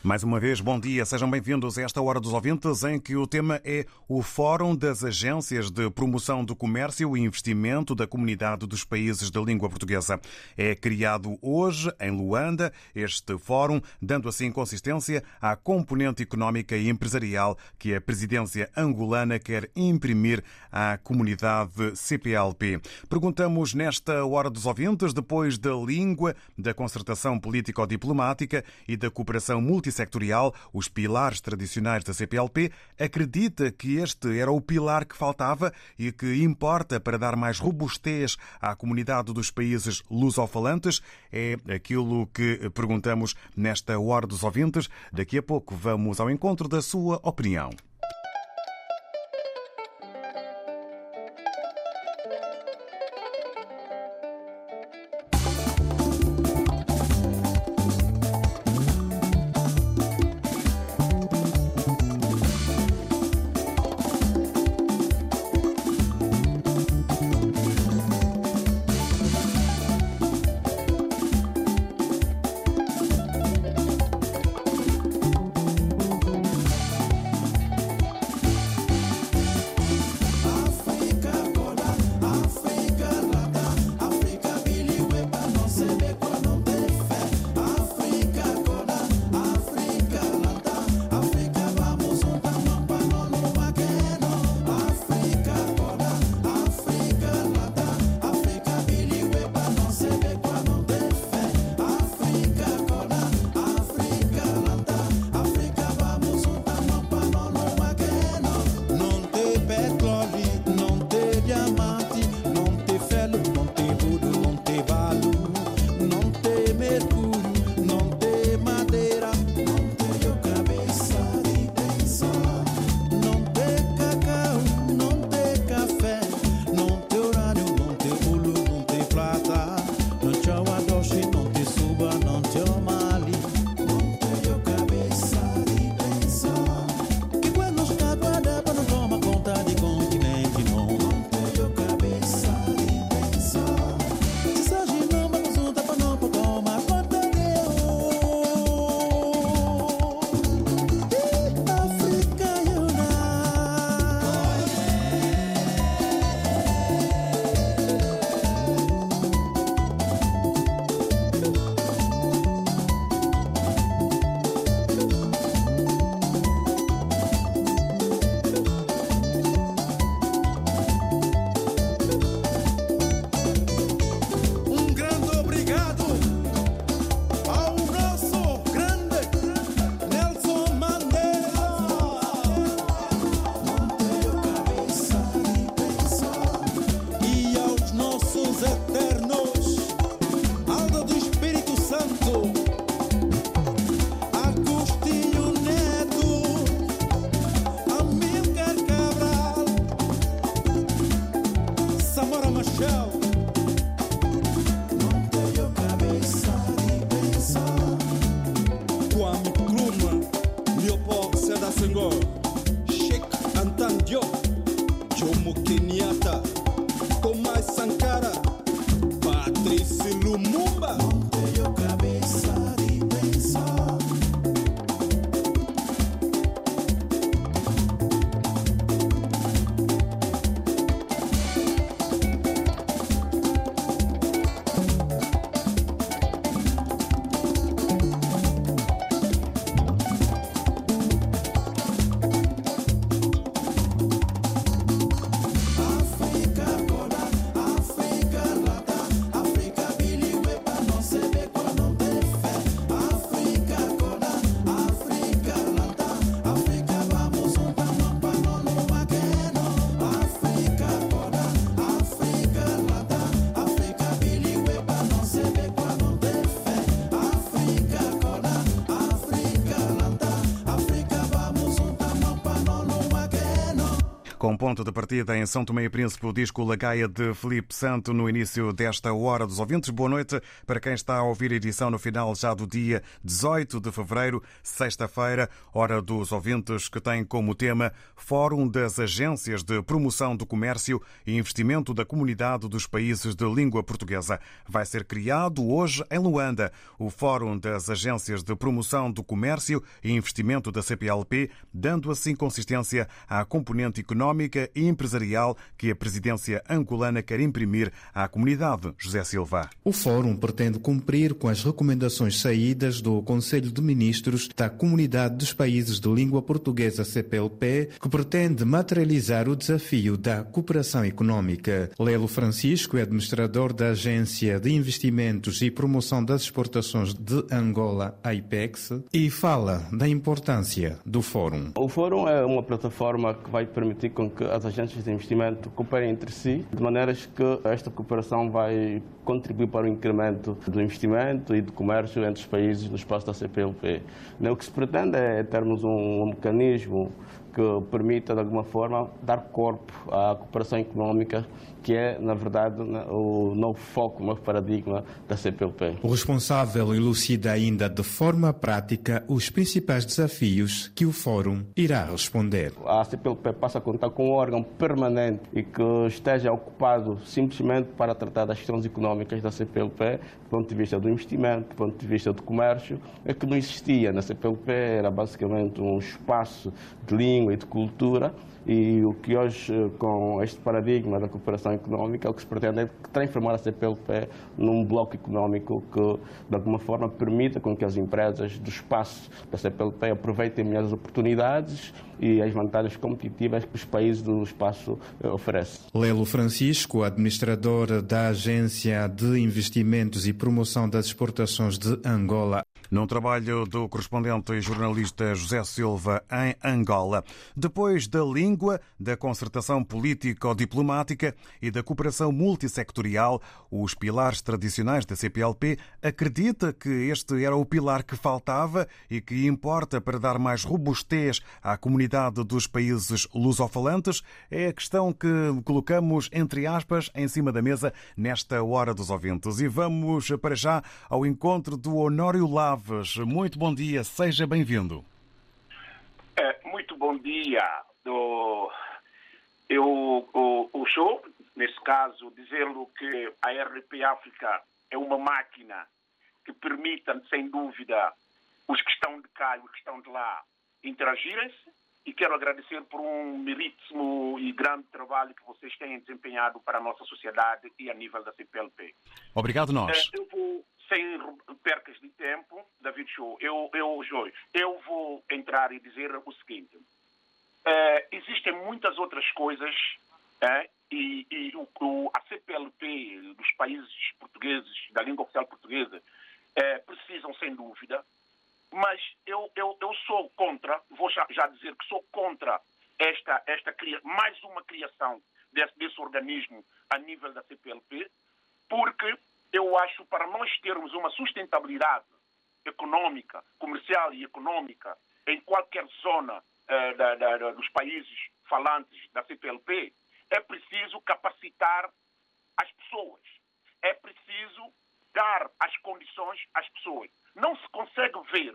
Mais uma vez, bom dia, sejam bem-vindos a esta Hora dos Ouvintes, em que o tema é o Fórum das Agências de Promoção do Comércio e Investimento da Comunidade dos Países da Língua Portuguesa. É criado hoje, em Luanda, este fórum, dando assim consistência à componente económica e empresarial que a presidência angolana quer imprimir à comunidade CPLP. Perguntamos nesta Hora dos Ouvintes, depois da língua, da concertação político-diplomática e da cooperação multissectorial, os pilares tradicionais da CPLP, acredita que este era o pilar que faltava e que importa para dar mais robustez à comunidade dos países lusofalantes? É aquilo que perguntamos nesta Hora dos Ouvintes. Daqui a pouco vamos ao encontro da sua opinião. Com ponto de partida em São Tomé e Príncipe, o disco Lagaia de Felipe Santo no início desta Hora dos Ouvintes. Boa noite para quem está a ouvir a edição no final já do dia 18 de fevereiro, sexta-feira, Hora dos Ouvintes, que tem como tema Fórum das Agências de Promoção do Comércio e Investimento da Comunidade dos Países de Língua Portuguesa. Vai ser criado hoje em Luanda o Fórum das Agências de Promoção do Comércio e Investimento da CPLP, dando assim consistência à componente económica e empresarial que a presidência angolana quer imprimir à comunidade. José Silva. O fórum pretende cumprir com as recomendações saídas do Conselho de Ministros da Comunidade dos Países de Língua Portuguesa CPLP, que pretende materializar o desafio da cooperação económica. Lelo Francisco é administrador da Agência de Investimentos e Promoção das Exportações de Angola, AIPEX, e fala da importância do fórum. O fórum é uma plataforma que vai permitir com que as agências de investimento cooperem entre si, de maneiras que esta cooperação vai contribuir para o incremento do investimento e do comércio entre os países no espaço da CPLP. O que se pretende é termos um, mecanismo que permita, de alguma forma, dar corpo à cooperação económica que é, na verdade, o novo foco, o novo paradigma da CPLP. O responsável elucida ainda de forma prática os principais desafios que o Fórum irá responder. A CPLP passa a contar com um órgão permanente e que esteja ocupado simplesmente para tratar das questões económicas da CPLP, do ponto de vista do investimento, do ponto de vista do comércio, é que não existia na CPLP, era basicamente um espaço de língua e de cultura e o que hoje, eh, com este paradigma da cooperação económica, o que se pretende é transformar a CPLP num bloco económico que, de alguma forma, permita com que as empresas do espaço da CPLP aproveitem melhor as oportunidades e as vantagens competitivas que os países do espaço eh, oferecem. Lelo Francisco, administrador da Agência de Investimentos e Promoção das Exportações de Angola. Num trabalho do correspondente e jornalista José Silva em Angola. Depois da língua, da concertação político-diplomática e da cooperação multissectorial, os pilares tradicionais da CPLP acredita que este era o pilar que faltava e que importa para dar mais robustez à comunidade dos países lusofalantes. É a questão que colocamos, entre aspas, em cima da mesa nesta Hora dos Ouvintes. E vamos para já ao encontro do Honório Lava Chaves. Muito bom dia, seja bem-vindo. É, muito bom dia. Do, eu, o, o show, nesse caso, dizendo que a RP África é uma máquina que permite, sem dúvida, os que estão de cá e os que estão de lá interagirem-se e quero agradecer por um meritíssimo e grande trabalho que vocês têm desempenhado para a nossa sociedade e a nível da CPLP. Obrigado nós. É, eu vou sem percas de tempo, David Show, eu, eu, Joy, eu vou entrar e dizer o seguinte. Uh, existem muitas outras coisas uh, e, e o, o, a CPLP dos países portugueses, da língua oficial portuguesa, uh, precisam, sem dúvida, mas eu, eu, eu sou contra, vou já, já dizer que sou contra esta, esta mais uma criação desse, desse organismo a nível da CPLP, porque eu acho, para nós termos uma sustentabilidade econômica, comercial e econômica em qualquer zona uh, da, da, dos países falantes da CPLP, é preciso capacitar as pessoas. É preciso dar as condições às pessoas. Não se consegue ver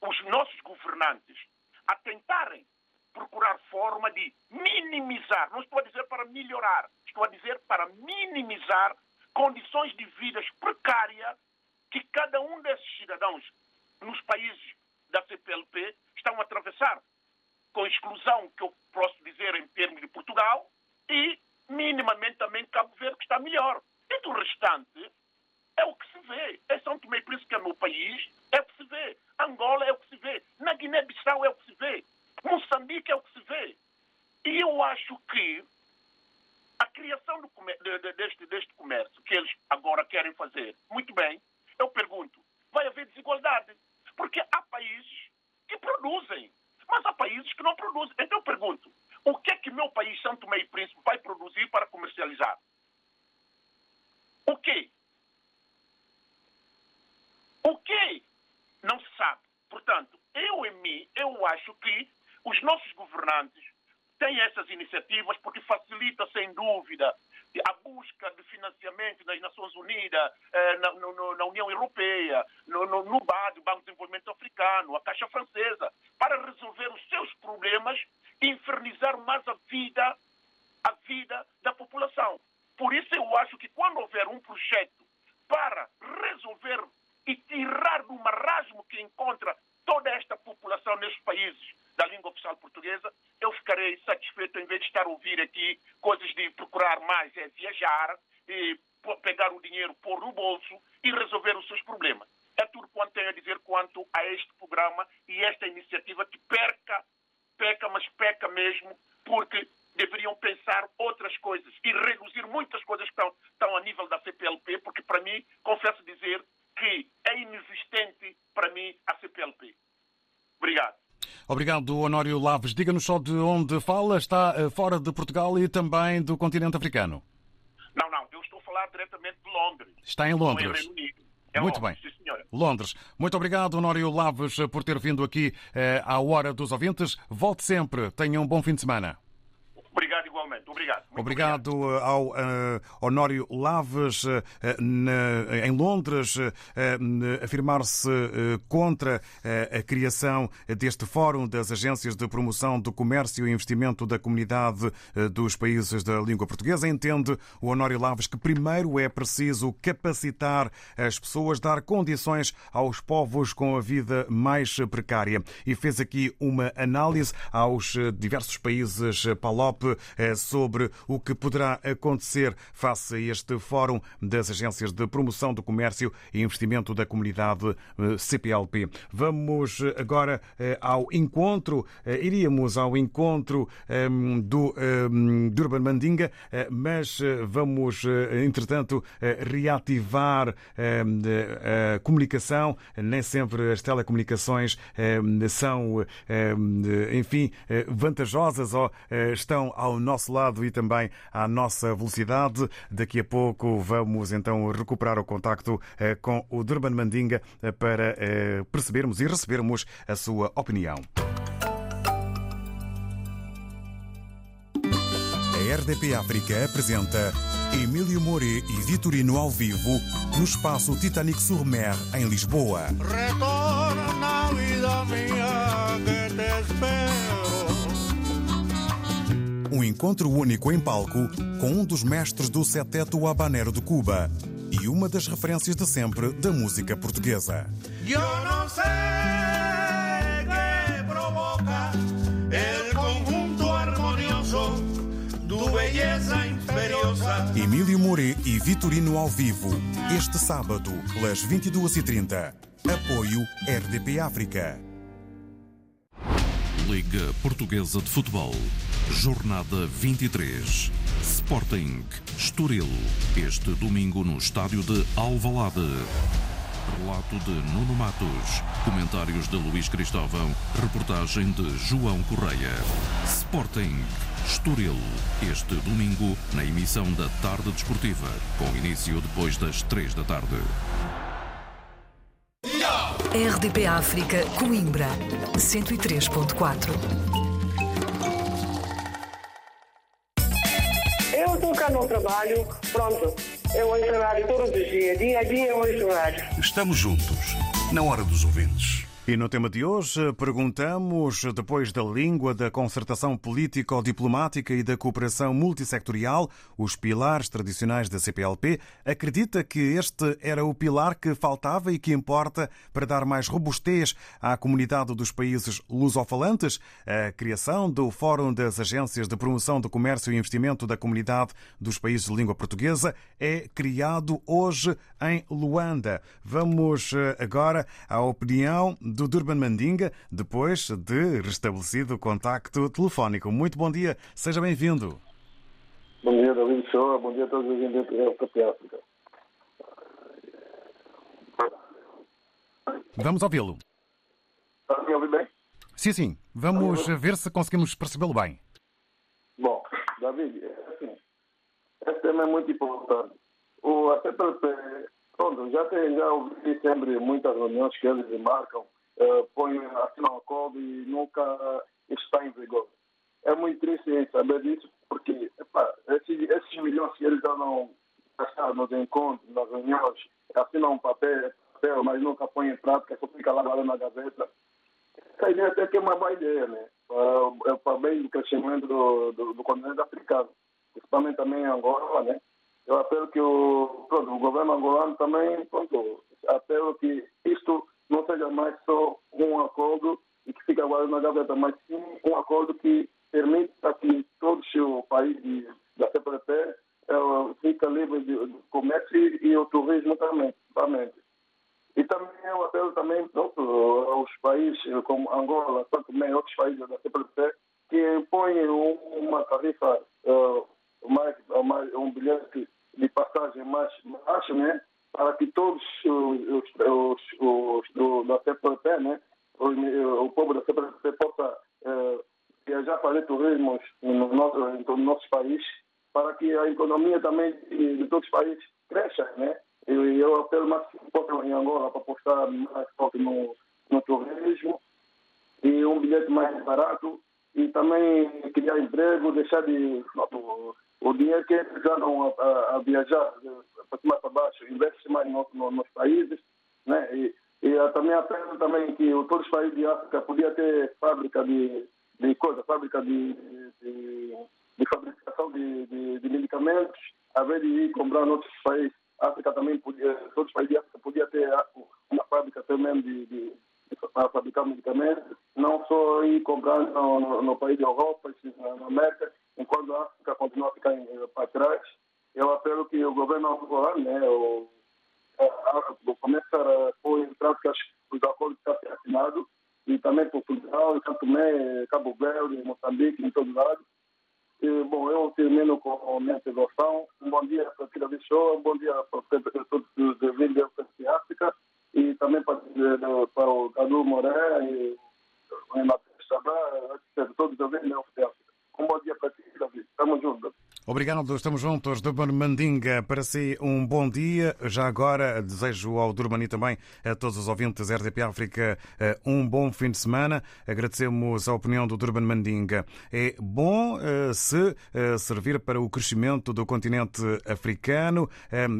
os nossos governantes a tentarem procurar forma de minimizar, não estou a dizer para melhorar, estou a dizer para minimizar condições de vida precárias que cada um desses cidadãos nos países da CPLP estão a atravessar, com exclusão, que eu posso dizer em termos de Portugal, e minimamente também Cabo Verde, que está melhor. E do restante, é o que se vê. É São Tomé e Príncipe, que é meu país, é o que se vê. Angola é o que se vê. Na Guiné-Bissau é o que se vê. Moçambique é o que se vê. E eu acho que a criação do, de, deste, deste comércio que eles agora querem fazer, muito bem, eu pergunto, vai haver desigualdade? Porque há países que produzem, mas há países que não produzem. Então eu pergunto, o que é que meu país, Santo e Príncipe, vai produzir para comercializar? O quê? O quê? Não se sabe. Portanto, eu em mim, eu acho que os nossos governantes tem essas iniciativas porque facilita, sem dúvida, a busca de financiamento nas Nações Unidas, eh, na, no, na, União Europeia, no, no, no BAD, Banco de Desenvolvimento Africano, a Caixa Francesa, para resolver os seus problemas e infernizar mais a vida, a vida da população. Por isso eu acho que quando houver um projeto para resolver e tirar do marasmo que encontra toda esta população nestes países da língua oficial portuguesa, eu ficarei satisfeito em vez de estar a ouvir aqui coisas de procurar mais é viajar, e pegar o dinheiro, pôr no bolso e resolver os seus problemas. É tudo quanto tenho a dizer quanto a este programa e esta iniciativa que perca, peca, mas peca mesmo, porque deveriam pensar outras coisas e reduzir muitas coisas que estão, estão a nível da CPLP, porque para mim, confesso dizer que é inexistente para mim a CPLP. Obrigado. Obrigado, Honório Laves. Diga-nos só de onde fala. Está eh, fora de Portugal e também do continente africano. Não, não. Eu estou a falar diretamente de Londres. Está em Londres. É Muito Londres, bem. Sim, Londres. Muito obrigado, Honório Laves, por ter vindo aqui eh, à Hora dos Ouvintes. Volte sempre. Tenha um bom fim de semana. Obrigado obrigado, ao uh, Honório Laves, uh, na, em Londres, uh, afirmar-se contra a criação deste Fórum das Agências de Promoção do Comércio e Investimento da Comunidade dos Países da Língua Portuguesa. Entende o Honório Laves que primeiro é preciso capacitar as pessoas, dar condições aos povos com a vida mais precária. E fez aqui uma análise aos diversos países PALOP eh, sobre o que poderá acontecer face a este Fórum das Agências de Promoção do Comércio e Investimento da Comunidade eh, CPLP. Vamos agora eh, ao encontro, iríamos ao encontro ehm, do ehm, Durban Mandinga, mas vamos, entretanto, reativar ehm, a comunicação. Nem sempre as telecomunicações são, enfim, vantajosas ou estão ao nosso lado e também à nossa velocidade. Daqui a pouco vamos então recuperar o contacto eh, com o Durban Mandinga eh, para eh, percebermos e recebermos a sua opinião. A RDP África apresenta Emílio More e Vitorino ao vivo no espaço Titanic Surmer em Lisboa. Retorna, vida minha, Um encontro único em palco com um dos mestres do seteto habanero de Cuba e uma das referências de sempre da música portuguesa. Eu não sei que provoca el conjunto harmonioso do Beleza Imperiosa. Emílio More e Vitorino ao vivo, este sábado, pelas 22h30. Apoio RDP África. Liga Portuguesa de Futebol. Jornada 23. Sporting Estoril. Este domingo no estádio de Alvalade. Relato de Nuno Matos. Comentários de Luís Cristóvão. Reportagem de João Correia. Sporting Estoril. Este domingo na emissão da Tarde Desportiva. Com início depois das 3 da tarde. RDP África, Coimbra, 103.4. No trabalho, pronto. Eu ouço rádio todos os dias, dia a dia eu ouço rádio. Estamos juntos, na hora dos ouvintes. E no tema de hoje perguntamos, depois da língua da concertação político-diplomática e da cooperação multissectorial, os pilares tradicionais da CPLP, acredita que este era o pilar que faltava e que importa para dar mais robustez à comunidade dos países lusofalantes? A criação do Fórum das Agências de Promoção do Comércio e Investimento da Comunidade dos Países de Língua Portuguesa é criado hoje em Luanda. Vamos eh, agora à opinião do Durban Mandinga, depois de restabelecido o contacto telefónico. Muito bom dia, seja bem-vindo. Bom dia, David Shoa, bom dia a todos os ouvintes da África. Vamos ouvi-lo. Está me ouvir bem? Sim, sim. Vamos ver se conseguimos percebê-lo bem. Bom, David, assim, esse tema é muito importante. O ACPLP, pronto, já, tem, já ouvi sempre muitas reuniões que eles marcam uh, põe, assinam um acordo e nunca está em vigor. é muito triste saber disso, porque epa, esses, esses milhões que eles andam gastar nos encontros, nas reuniões, assinam um papel, papel, mas nunca põem em prática, só fica lá, lá na gaveta. Essa ideia até que é uma boa ideia, né? Para, para bem do crescimento do, do, do continente africano, principalmente também em Angola, né? Eu apelo que o, pronto, o governo angolano também, pronto, apelo que isto não seja mais só um acordo e que fica agora na gaveta, mas sim um acordo que permita que todos os países da CPLP uh, fica livre de, comércio e, o turismo também, também. E também eu apelo também pronto, aos países como Angola, tanto também outros países da CPLP, que impõem uma tarifa, uh, mais, mais, um bilhete de passagem mais baixo, né? Para que todos os, os, os, os da CPLP, né? O, o povo da CPLP possa uh, viajar fazer turismo no nosso, no nosso país para que a economia também de, todos os países cresça, né? E eu apelo mais em Angola para apostar mais forte no, no turismo e um bilhete mais barato e também criar emprego, deixar de o, o dinheiro que eles andam a, a, a viajar para cima para baixo, investe mais no, no, nos países, né? E, e também apelo também que todos os países de África podiam ter fábrica de, de coisa, fábrica de, de, de fabricação de, de, de, medicamentos, a vez em outros países. África também podia, todos os países de África podia ter uma fábrica também de, de, de para fabricar medicamentos, não só ir comprar no, no, no país da Europa, na América, enquanto a África continua a ficar para trás. Eu apelo que o governo angolano, né, o, começar a pôr em prática os acordos que estão assinados e também Portugal, Cantomé, Cabo Verde, Moçambique, em todo lado. E, bom, eu termino com a minha intervenção. Um bom dia para Tira de Show, um bom dia para todos os ouvintes da África e também para, para o Cadu Moré e o Renato Chabá, todos os da África. Um bom dia para ti, David. Estamos juntos. Obrigado, estamos juntos. Durban Mandinga, para si um bom dia. Já agora desejo ao Durmani também a todos os ouvintes da RDP África eh, um bom fim de semana. Agradecemos a opinião do Durban Mandinga. É bom eh, se eh, servir para o crescimento do continente africano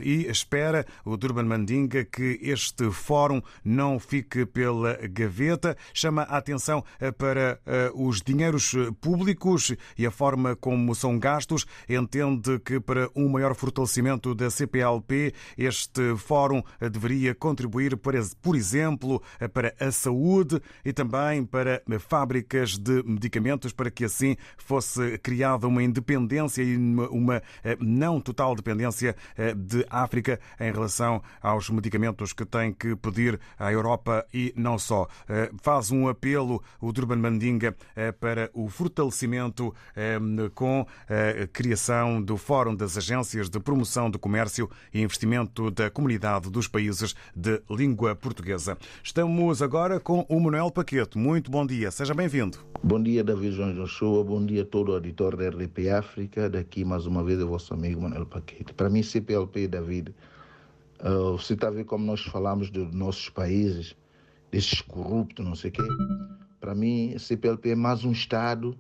e espera o Durban Mandinga que este fórum não fique pela gaveta. Chama a atenção para os dinheiros públicos e a forma como são gastos entende que para um maior fortalecimento da CPLP, este fórum deveria contribuir, por exemplo, para a saúde e também para fábricas de medicamentos, para que assim fosse criada uma independência e uma eh, não total dependência eh, de África em relação aos medicamentos que tem que pedir à Europa e não só. Eh, faz um apelo o Durban Mandinga para o fortalecimento com a criação criação do Fórum das Agências de Promoção do Comércio e Investimento da Comunidade dos Países de Língua Portuguesa. Estamos agora com o Manuel Paquete. Muito bom dia, seja bem-vindo. Bom dia, David João Joshua. Bom dia a todo o auditor da RDP África. Daqui, mais uma vez, o vosso amigo Manuel Paquete. Para mim, CPLP, David, uh, você está a ver como nós falamos dos nossos países, desses corruptos, não sei o quê. Para mim, CPLP é mais um Estado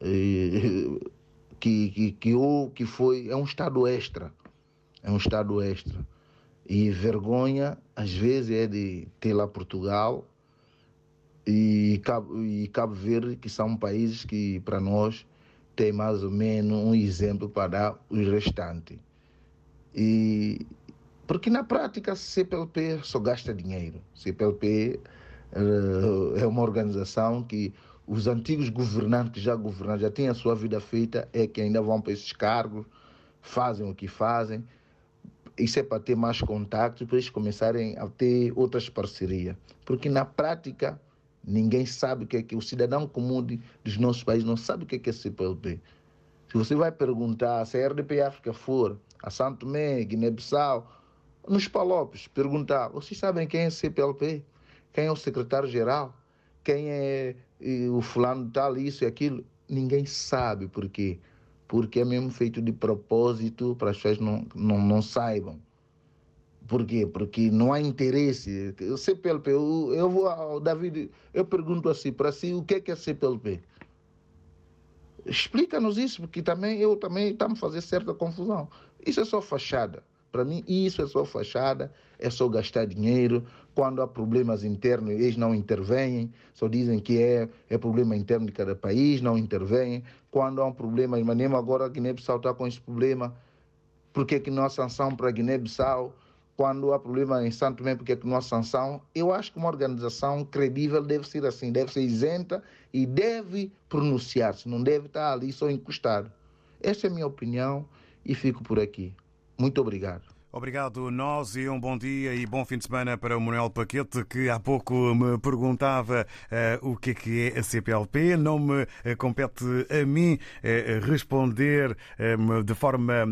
que, que, que, o, que foi, é um Estado extra. É um Estado extra. E vergonha, às vezes, é de ter lá Portugal e Cabo, e Cabo Verde, que são países que, para nós, tem mais ou menos um exemplo para dar os restantes. E porque na prática CPLP só gasta dinheiro. CPLP uh, eh, é uma organização que os antigos governantes que já governaram, já têm a sua vida feita, é que ainda vão para esses cargos, fazem o que fazem. Isso é para ter mais contato, para eles começarem a ter outras parcerias. Porque na prática, ninguém sabe o que é que o cidadão comum de, dos nossos países não sabe o que é que é CPLP. Se você vai perguntar, se a RDP África for a Santo Tomé, Guiné-Bissau, nos Palopes, perguntar, vocês sabem quem é CPLP? Quem é o secretário-geral? Quem é o fulano tal, isso e aquilo. Ninguém sabe por quê. Porque é mesmo feito de propósito para as pessoas não, não, não saibam. Por quê? Porque não há interesse. O CPLP, eu, eu vou ao David, eu pergunto assim, para si, o que é, que é CPLP? Explica-nos isso, porque também eu também estamos fazer certa confusão. Isso é só fachada. Para mim, isso é só fachada, é só gastar dinheiro. Quando há problemas internos, eles não intervêm, só dizem que é, é problema interno de cada país, não intervêm. Quando há um problema, mas mesmo agora a Guiné-Bissau está com esse problema, por que, que não há sanção para a Guiné-Bissau? Quando há problema em Santo Tomé, por que, que não há sanção? Eu acho que uma organização credível deve ser assim, deve ser isenta e deve pronunciar-se, não deve estar ali só encostado. Essa é a minha opinião e fico por aqui. Muito obrigado. Obrigado, nós, e um bom dia e bom fim de semana para o Manuel Paquete, que há pouco me perguntava uh, o que é que é a CPLP. Não me uh, compete a mim uh, responder de forma,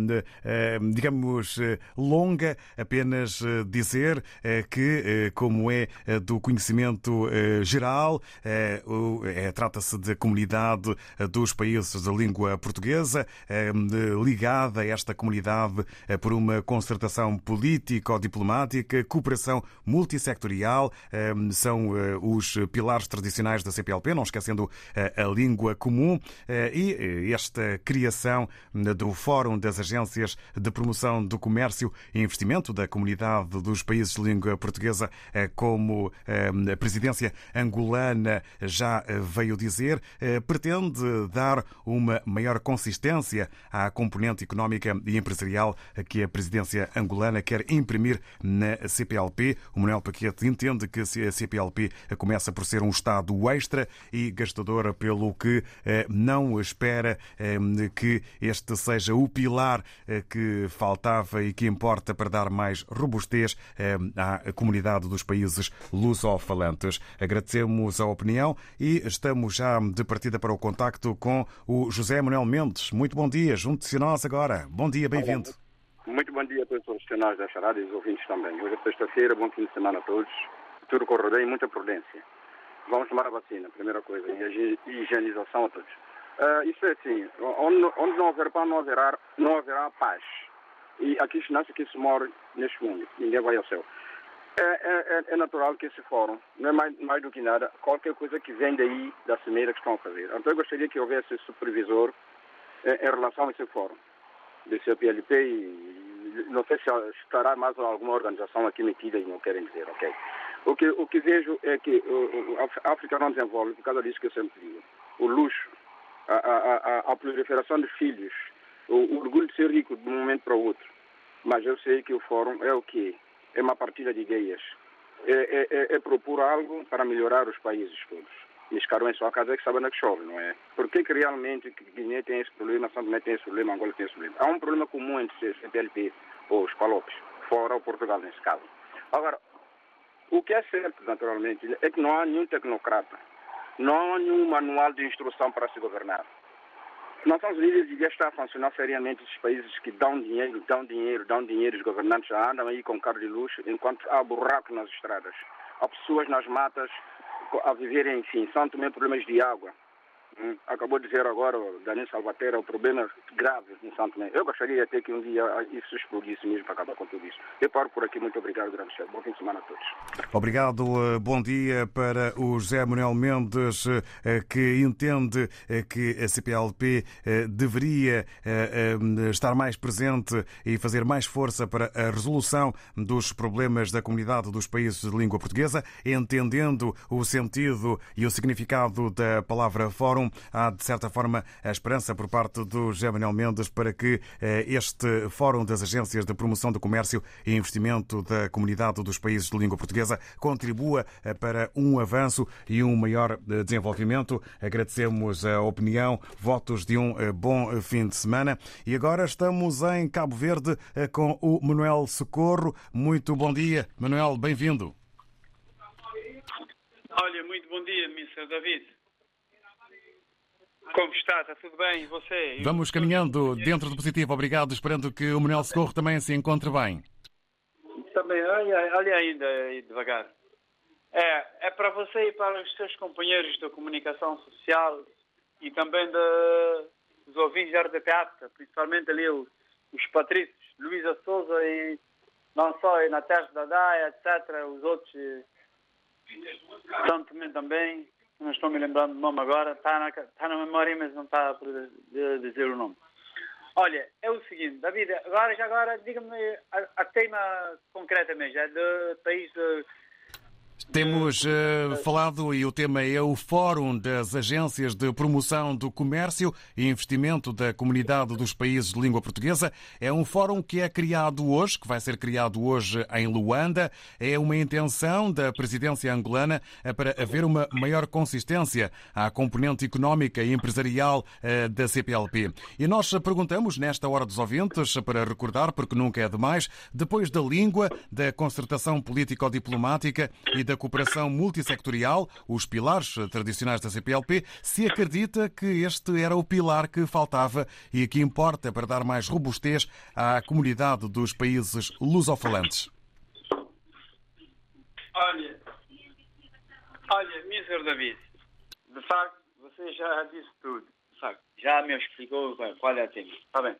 digamos, longa, apenas dizer que, como é do conhecimento geral, trata-se de comunidade dos países da língua portuguesa, ligada a esta comunidade por uma concertação cooperação político-diplomática, cooperação multissectorial, ehm, são eh, os pilares tradicionais da CPLP, não esquecendo eh, a língua comum eh, e esta criação do Fórum das Agências de Promoção do Comércio e Investimento da Comunidade dos Países de Língua Portuguesa, como ehm, a presidência angolana já veio dizer, pretende dar uma maior consistência à componente económica e empresarial que a presidência angolana angolana quer imprimir na CPLP. O Manuel Paquete entende que a CPLP começa por ser um Estado extra e gastador, pelo que eh, não espera eh, que este seja o pilar eh, que faltava e que importa para dar mais robustez à comunidade dos países lusofalantes. Agradecemos a opinião e estamos já de partida para o contacto com o José Manuel Mendes. Muito bom dia, junte-se a nós agora. Bom dia, bem-vindo. Muito bom dia a todos os profissionais da charada e os ouvintes também. Hoje é sexta-feira, bom fim de semana a todos. Tudo corre bem, muita prudência. Vamos tomar a vacina, primeira coisa, e a higienização a todos. Uh, isso é assim, onde, onde, não houver pão, não haverá, não haverá paz. E aqui se nasce que se morre neste mundo, ninguém vai ao céu. É, é, é, é, natural que esse fórum, não é mais, mais do que nada, qualquer coisa que vem daí, da cimeira que estão a fazer. Então eu gostaria que houvesse supervisor eh, em relação a esse fórum do CPLP e não sei se estará mais alguma organização aqui metida e não querem dizer, ok? O que, o que vejo é que a África não desenvolve, por causa disso que eu sempre digo, o luxo, a, a, a, a proliferação de filhos, o, o, orgulho de ser rico de um momento para o outro. Mas eu sei que o fórum é o quê? É uma partilha de ideias. É, é, é, é propor algo para melhorar os países todos. Os caras em sua casa que sabem é que chove, não é? Por que, que realmente Guiné tem esse problema, São Tomé tem esse problema, Angola tem esse problema? Há um problema comum entre CPLP ou os palopes, fora o Portugal nesse caso. Agora, o que é certo, naturalmente, é que não há nenhum tecnocrata, não há nenhum manual de instrução para se governar. Nações Unidas devia estar a funcionar seriamente esses países que dão dinheiro, dão dinheiro, dão dinheiro, os governantes já andam aí com carro de luxo, enquanto há buraco nas estradas. Há pessoas nas matas a viverem, enfim, são também problemas de água. Hum, acabou de dizer agora Daniel Salvatera o problema grave em Santo Tomé. Eu gostaria até que um dia isso explodisse mesmo para acabar com tudo isso. Eu paro por aqui. Muito obrigado, grande chefe. Bom fim de semana a todos. Obrigado. Eh, bom dia para o José Manuel Mendes, eh, que entende eh, que a CPLP deveria estar mais presente e fazer mais força para a resolução dos problemas da comunidade dos países de língua portuguesa, entendendo o sentido e o significado da palavra fórum há, de certa forma, a esperança por parte do José Mendes para que eh, este Fórum das Agências de Promoção do Comércio e Investimento da Comunidade dos Países de Língua Portuguesa contribua eh, para um avanço e um maior eh, desenvolvimento. Agradecemos a opinião, votos de um bom fim de semana. E agora estamos em Cabo Verde com o Manuel Socorro. Muito bom dia, Manuel, bem-vindo. Olha, muito bom dia, Mr. David. Como está? Está tudo bem? E você? Vamos caminhando dentro do positivo. Obrigado. Esperando que o Manuel Socorro também se encontre bem. Também, olha, olha ainda aí devagar. É, é para você e para os seus companheiros da comunicação social e também de, dos ouvintes da RDP África, principalmente ali os, os patrícios, Luísa Souza e não só e na Terra da Daia, etc., os outros, Santo também, não estou me lembrando do nome agora, está na, está na memória, mas não está a dizer o nome. Olha, é o seguinte, David, agora já agora, diga-me a, a, tema concretamente, é do país de temos uh, falado e o tema é o Fórum das Agências de Promoção do Comércio e Investimento da Comunidade dos Países de Língua Portuguesa. É um fórum que é criado hoje, que vai ser criado hoje em Luanda. É uma intenção da presidência angolana eh, para haver uma maior consistência à componente económica e empresarial uh, da CPLP. E nós perguntamos nesta hora dos ouvintes, para recordar, porque nunca é demais, depois da língua, da concertação político-diplomática e da da cooperação multissectorial, os pilares tradicionais da CPLP, se acredita que este era o pilar que faltava e que importa para dar mais robustez à comunidade dos países lusofalantes? Olha, olha, Mr. David, de facto, você já disse tudo. Já me explicou qual é a tema. Está bem.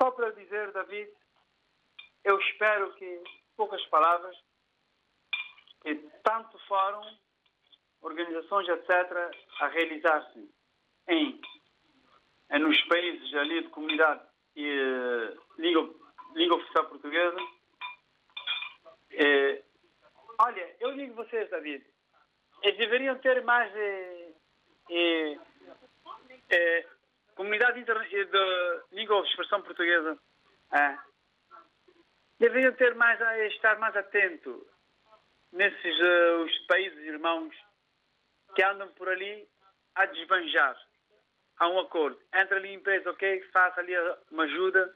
Só para dizer, David, eu espero que, poucas palavras, que tanto fórum, organizações, etc., a realizar-se em, em, nos países ali de comunidade e uh, língua, oficial portuguesa. Eh, olha, eu digo vocês, David, eles deveriam ter mais eh, eh, eh comunidade de língua de expressão portuguesa. deveriam ter mais estar mais atento nesses uh, os países irmãos que andam por ali a desbanjar. Há um acordo. Entra ali a empresa, ok, faça ali uma ajuda.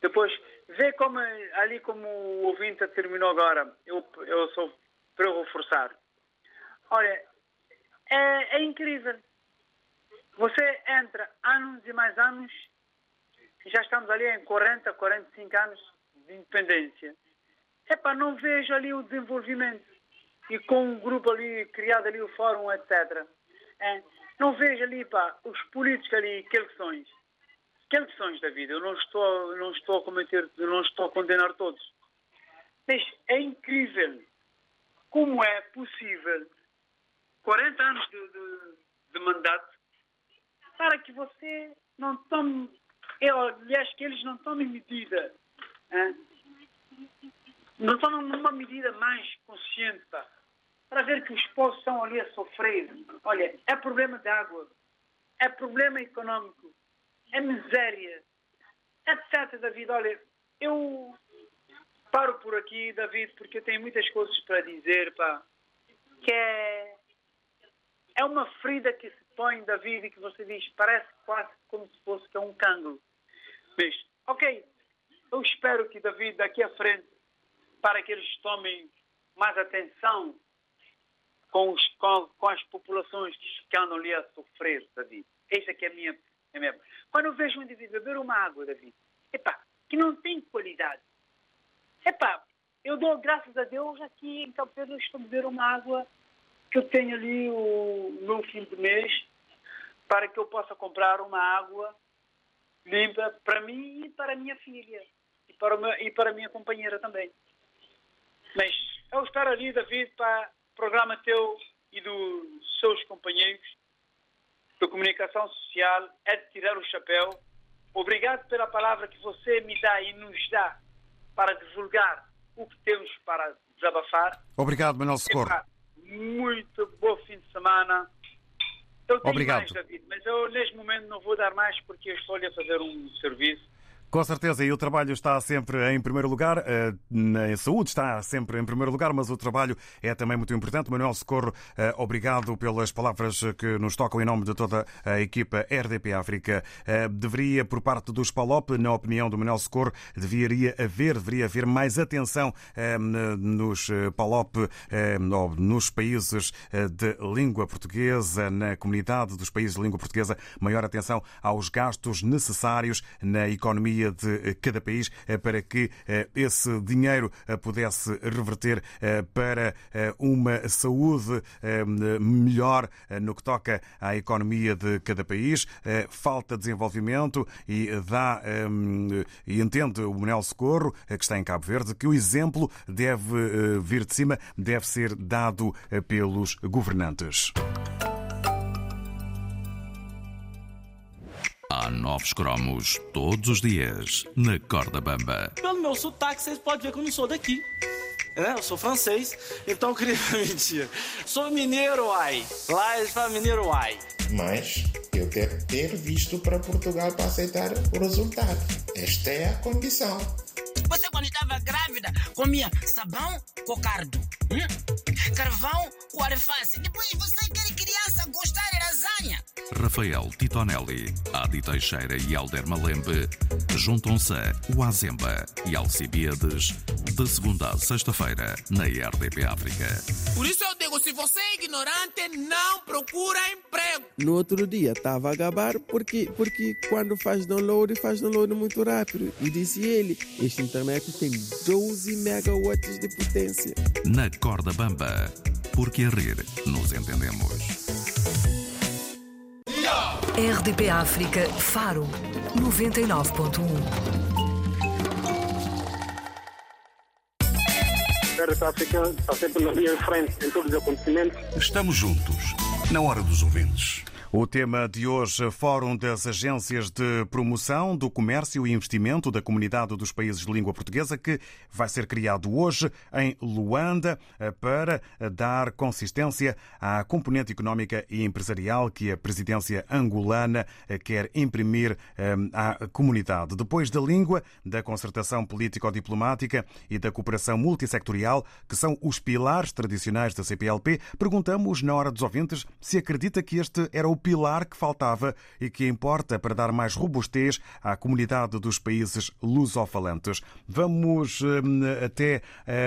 Depois, vê como ali como o ouvinte terminou agora. Eu, eu sou para eu reforçar. Olha, é, é incrível. Você entra anos e mais anos, já estamos ali em 40, 45 anos de independência epá, não vejo ali o desenvolvimento. E com um grupo ali, criado ali o fórum, etc. É, não vejo ali, pá, os políticos ali, que eleições. Que eleições da vida. Eu não estou, não estou a cometer, não estou a condenar todos. Mas é incrível como é possível 40 anos de, de, de mandato para que você não tome, eu, aliás, que eles não tomem medida. Hein? Não estão numa medida mais consciente, para ver que os povos estão ali a sofrer. Olha, é problema de água, é problema económico, é miséria, etc. David, olha, eu paro por aqui, David, porque eu tenho muitas coisas para dizer, pá, que é, é uma ferida que se põe, David, e que você diz, parece quase como se fosse é um cancro. Mas, ok, eu espero que, David, daqui à frente, para que eles tomem mais atenção com, os, com, com as populações que andam ali a sofrer, David. Essa que é a minha, é minha... Quando eu vejo um indivíduo beber uma água, David, epá, que não tem qualidade, epá, eu dou graças a Deus aqui em Cabo Verde estou a beber uma água que eu tenho ali o meu fim de mês para que eu possa comprar uma água limpa para mim e para a minha filha e para, meu, e para a minha companheira também. Mas eu estar ali, David, para o programa teu e dos seus companheiros da comunicação social é de tirar o chapéu. Obrigado pela palavra que você me dá e nos dá para divulgar o que temos para desabafar. Obrigado, Manuel Socorro. Muito bom fim de semana. Eu tenho Obrigado. mais, David, mas eu neste momento não vou dar mais porque eu estou ali a fazer um serviço com certeza, e o trabalho está sempre em primeiro lugar, eh, a saúde está sempre em primeiro lugar, mas o trabalho é também muito importante. Manuel Socorro, eh, obrigado pelas palavras que nos tocam em nome de toda a equipa RDP África. Eh, deveria, por parte dos PALOP, na opinião do Manuel Socorro, deveria haver, deveria haver mais atenção nos PALOP, nos países de língua portuguesa, na comunidade dos países de língua portuguesa, maior atenção aos gastos necessários na economia economia de cada país para que esse dinheiro pudesse reverter para uma saúde melhor no que toca à economia de cada país. Falta desenvolvimento e dá e entende o Manuel Socorro, que está em Cabo Verde, que o exemplo deve vir de cima, deve ser dado pelos governantes. Há novos cromos todos os dias na Corda Bamba. Pelo meu sotaque, vocês podem ver que eu não sou daqui. É, eu sou francês, então eu queria mentir. Sou mineiro, ai. Lá eles falam mineiro, ai. Mas eu quero ter visto para Portugal para aceitar o resultado. Esta é a condição. Você, quando estava grávida, comia sabão com cardo, hum? carvão com alface. Depois você quer criança gostar de lasanha. Rafael Titonelli, Adi Teixeira e Alder Malembe juntam-se a Oazemba e Alcibiades de segunda a sexta-feira na RDP África. Por isso eu digo, se você é ignorante, não procura emprego. No outro dia estava a gabar porque, porque quando faz download, faz download muito rápido. E disse ele, este internet tem 12 megawatts de potência. Na corda bamba, porque a rir nos entendemos. RDP África Faro 99.1 RDP África está sempre na frente em todos os acontecimentos. Estamos juntos, na hora dos ouvintes. O tema de hoje, Fórum das Agências de Promoção do Comércio e Investimento da Comunidade dos Países de Língua Portuguesa, que vai ser criado hoje em Luanda para dar consistência à componente económica e empresarial que a presidência angolana quer imprimir à comunidade. Depois da língua, da concertação político-diplomática e da cooperação multissectorial, que são os pilares tradicionais da CPLP, perguntamos na hora dos ouvintes se acredita que este era o pilar que faltava e que importa para dar mais robustez à comunidade dos países lusofalantes. Vamos hum, até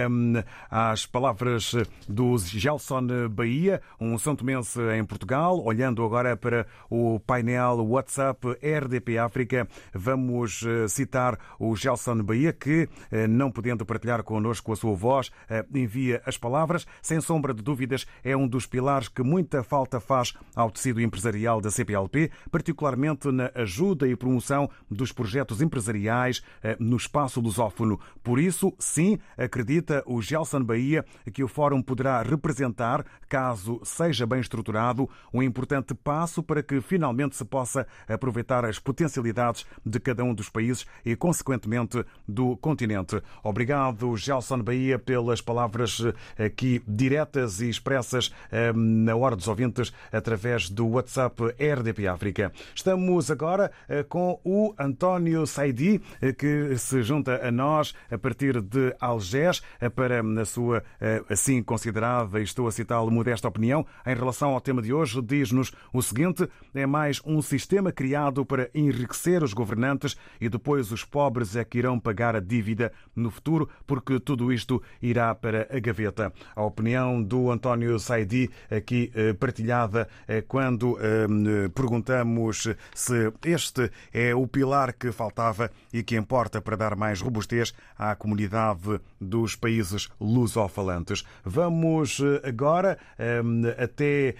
hum, às palavras do Gelson Bahia, um São Tomense em Portugal, olhando agora para o painel WhatsApp RDP África. Vamos eh, citar o Gelson Bahia, que, eh, não podendo partilhar connosco a sua voz, eh, envia as palavras. Sem sombra de dúvidas, é um dos pilares que muita falta faz ao tecido empresarial empresarial da CPLP, particularmente na ajuda e promoção dos projetos empresariais eh, no espaço lusófono. Por isso, sim, acredita o Gelson Bahia que o Fórum poderá representar, caso seja bem estruturado, um importante passo para que finalmente se possa aproveitar as potencialidades de cada um dos países e, consequentemente, do continente. Obrigado, Gelson Bahia, pelas palavras eh, aqui diretas e expressas eh, na hora dos ouvintes através do WhatsApp WhatsApp RDP África. Estamos agora eh, com o António Saidi, eh, que se junta a nós a partir de Algés eh, para, na sua assim considerada, estou a citá-lo, modesta opinião, em relação ao tema de hoje, diz-nos o seguinte: é mais um sistema criado para enriquecer os governantes e depois os pobres é que irão pagar a dívida no futuro, porque tudo isto irá para a gaveta. A opinião do António Saidi, aqui partilhada quando Hum, perguntamos se este é o pilar que faltava e que importa para dar mais robustez à comunidade dos países lusofalantes. Vamos eh, agora hum, até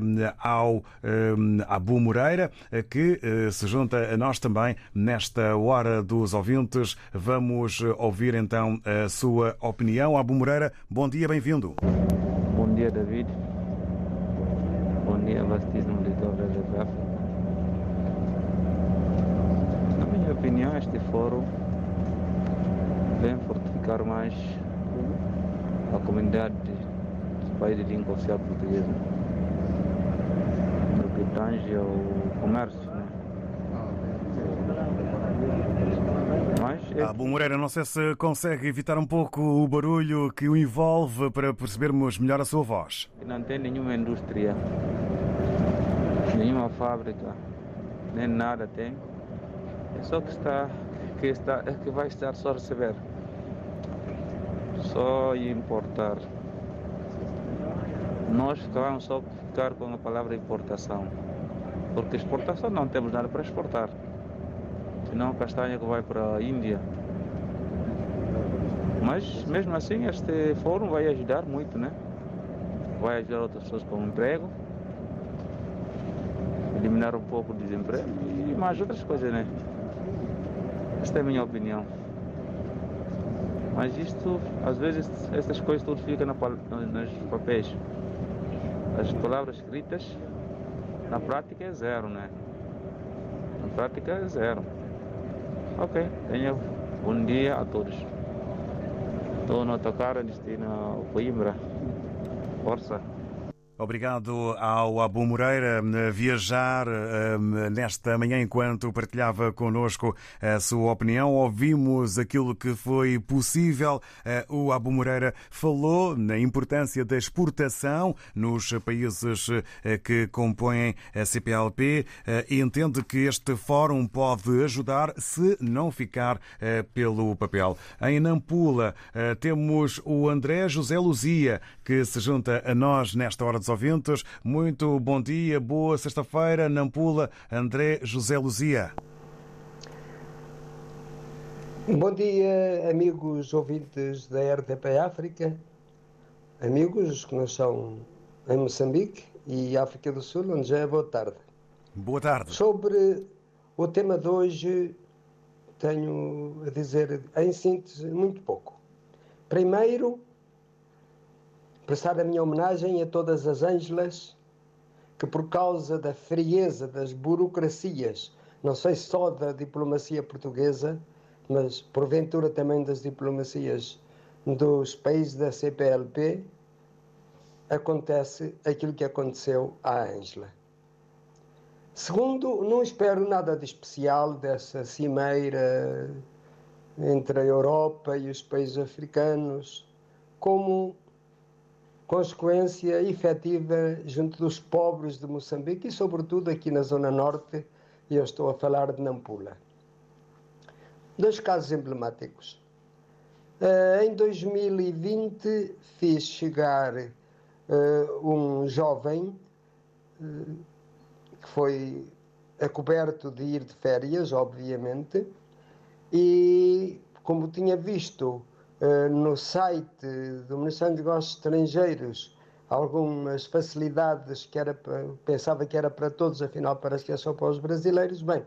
hum, ao Abu Moreira, eh, que eh, se junta a nós também nesta hora dos ouvintes. Vamos ouvir então a sua opinião. Abu Moreira, bom dia, bem-vindo. Bom dia, David. Bom dia, vastíssimo leitor da GPF. Na minha opinião, este fórum vem fortificar mais a comunidade dos países de língua oficial portuguesa no que tange ao comércio. Né? Mas Ah, bom, Moreira, não sei se consegue evitar um pouco o barulho que o envolve para percebermos melhor a sua voz. não tem nenhuma indústria, nenhuma fábrica, nem nada tem. É só que está, que está, que vai estar só a receber, só importar. Nós vamos só ficar com a palavra importação, porque exportação não temos nada para exportar. senão castanha que vai para a Índia. Mas mesmo assim este fórum vai ajudar muito, né? Vai ajudar outras pessoas com emprego, eliminar um pouco o desemprego e mais outras coisas, né? Esta é a minha opinião. Mas isto, às vezes, essas coisas tudo ficam na, nos papéis. As palavras escritas, na prática é zero, né? Na prática é zero. Ok, tenha bom dia a todos. Estou no autocarro destino Coimbra. Força. Obrigado ao Abu Moreira viajar nesta manhã enquanto partilhava connosco a sua opinião. Ouvimos aquilo que foi possível. O Abu Moreira falou na importância da exportação nos países que compõem a CPLP e entende que este fórum pode ajudar se não ficar pelo papel. Em Nampula temos o André José Luzia que se junta a nós nesta hora dos ouvintes. Muito bom dia, boa sexta-feira, Nampula, André José Luzia. Bom dia, amigos ouvintes da RTP África, amigos que nós são em Moçambique e África do Sul, onde já é boa tarde. Boa tarde. Sobre o tema de hoje, tenho a dizer em síntese muito pouco. Primeiro, prestar a minha homenagem a todas as ângelas que, por causa da frieza das burocracias, não sei só da diplomacia portuguesa, mas porventura também das diplomacias dos países da CPLP, acontece aquilo que aconteceu à Ângela. Segundo, não espero nada de especial dessa cimeira entre a Europa e os países africanos, como consequência efetiva junto dos pobres de Moçambique e, sobretudo, aqui na Zona Norte, e eu estou a falar de Nampula. Dois casos emblemáticos. Uh, em 2020, fiz chegar uh, um jovem uh, que foi acoberto de ir de férias, obviamente, e como tinha visto no site do Ministério dos Negócios Estrangeiros algumas facilidades que era pensava que era para todos, afinal parece que é só para os brasileiros. Bem,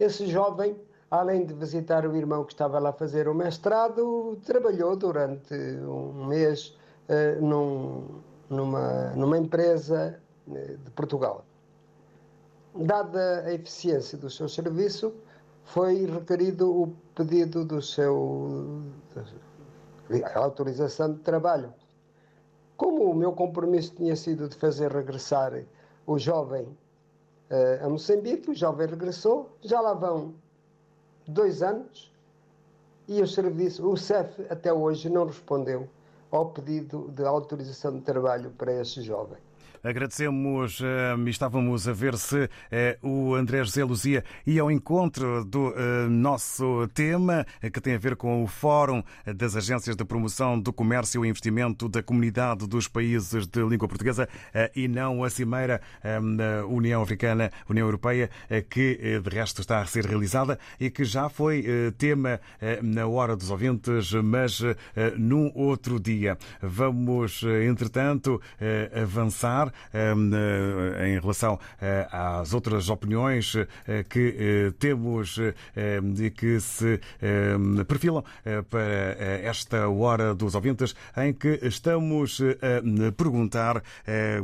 esse jovem, além de visitar o irmão que estava lá a fazer o mestrado, trabalhou durante um mês uh, num, numa, numa empresa de Portugal. Dada a eficiência do seu serviço, foi requerido o pedido do seu a autorização de trabalho. Como o meu compromisso tinha sido de fazer regressar o jovem uh, a Moçambique, o jovem regressou, já lá vão dois anos e o serviço, o CEF até hoje não respondeu ao pedido de autorização de trabalho para esse jovem. Agradecemos e estávamos a ver se o André José Luzia ia ao encontro do nosso tema, que tem a ver com o Fórum das Agências de Promoção do Comércio e Investimento da Comunidade dos Países de Língua Portuguesa e não a Cimeira União Africana, União Europeia, que de resto está a ser realizada e que já foi tema na hora dos ouvintes, mas num outro dia. Vamos, entretanto, avançar em relação às outras opiniões que temos e que se perfilam para esta hora dos ouvintes, em que estamos a perguntar,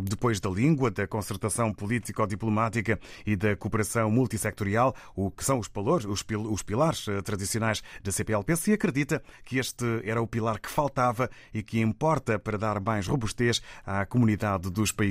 depois da língua, da concertação político-diplomática e da cooperação multissectorial, o que são os valores, os pilares tradicionais da CPLP, se acredita que este era o pilar que faltava e que importa para dar mais robustez à comunidade dos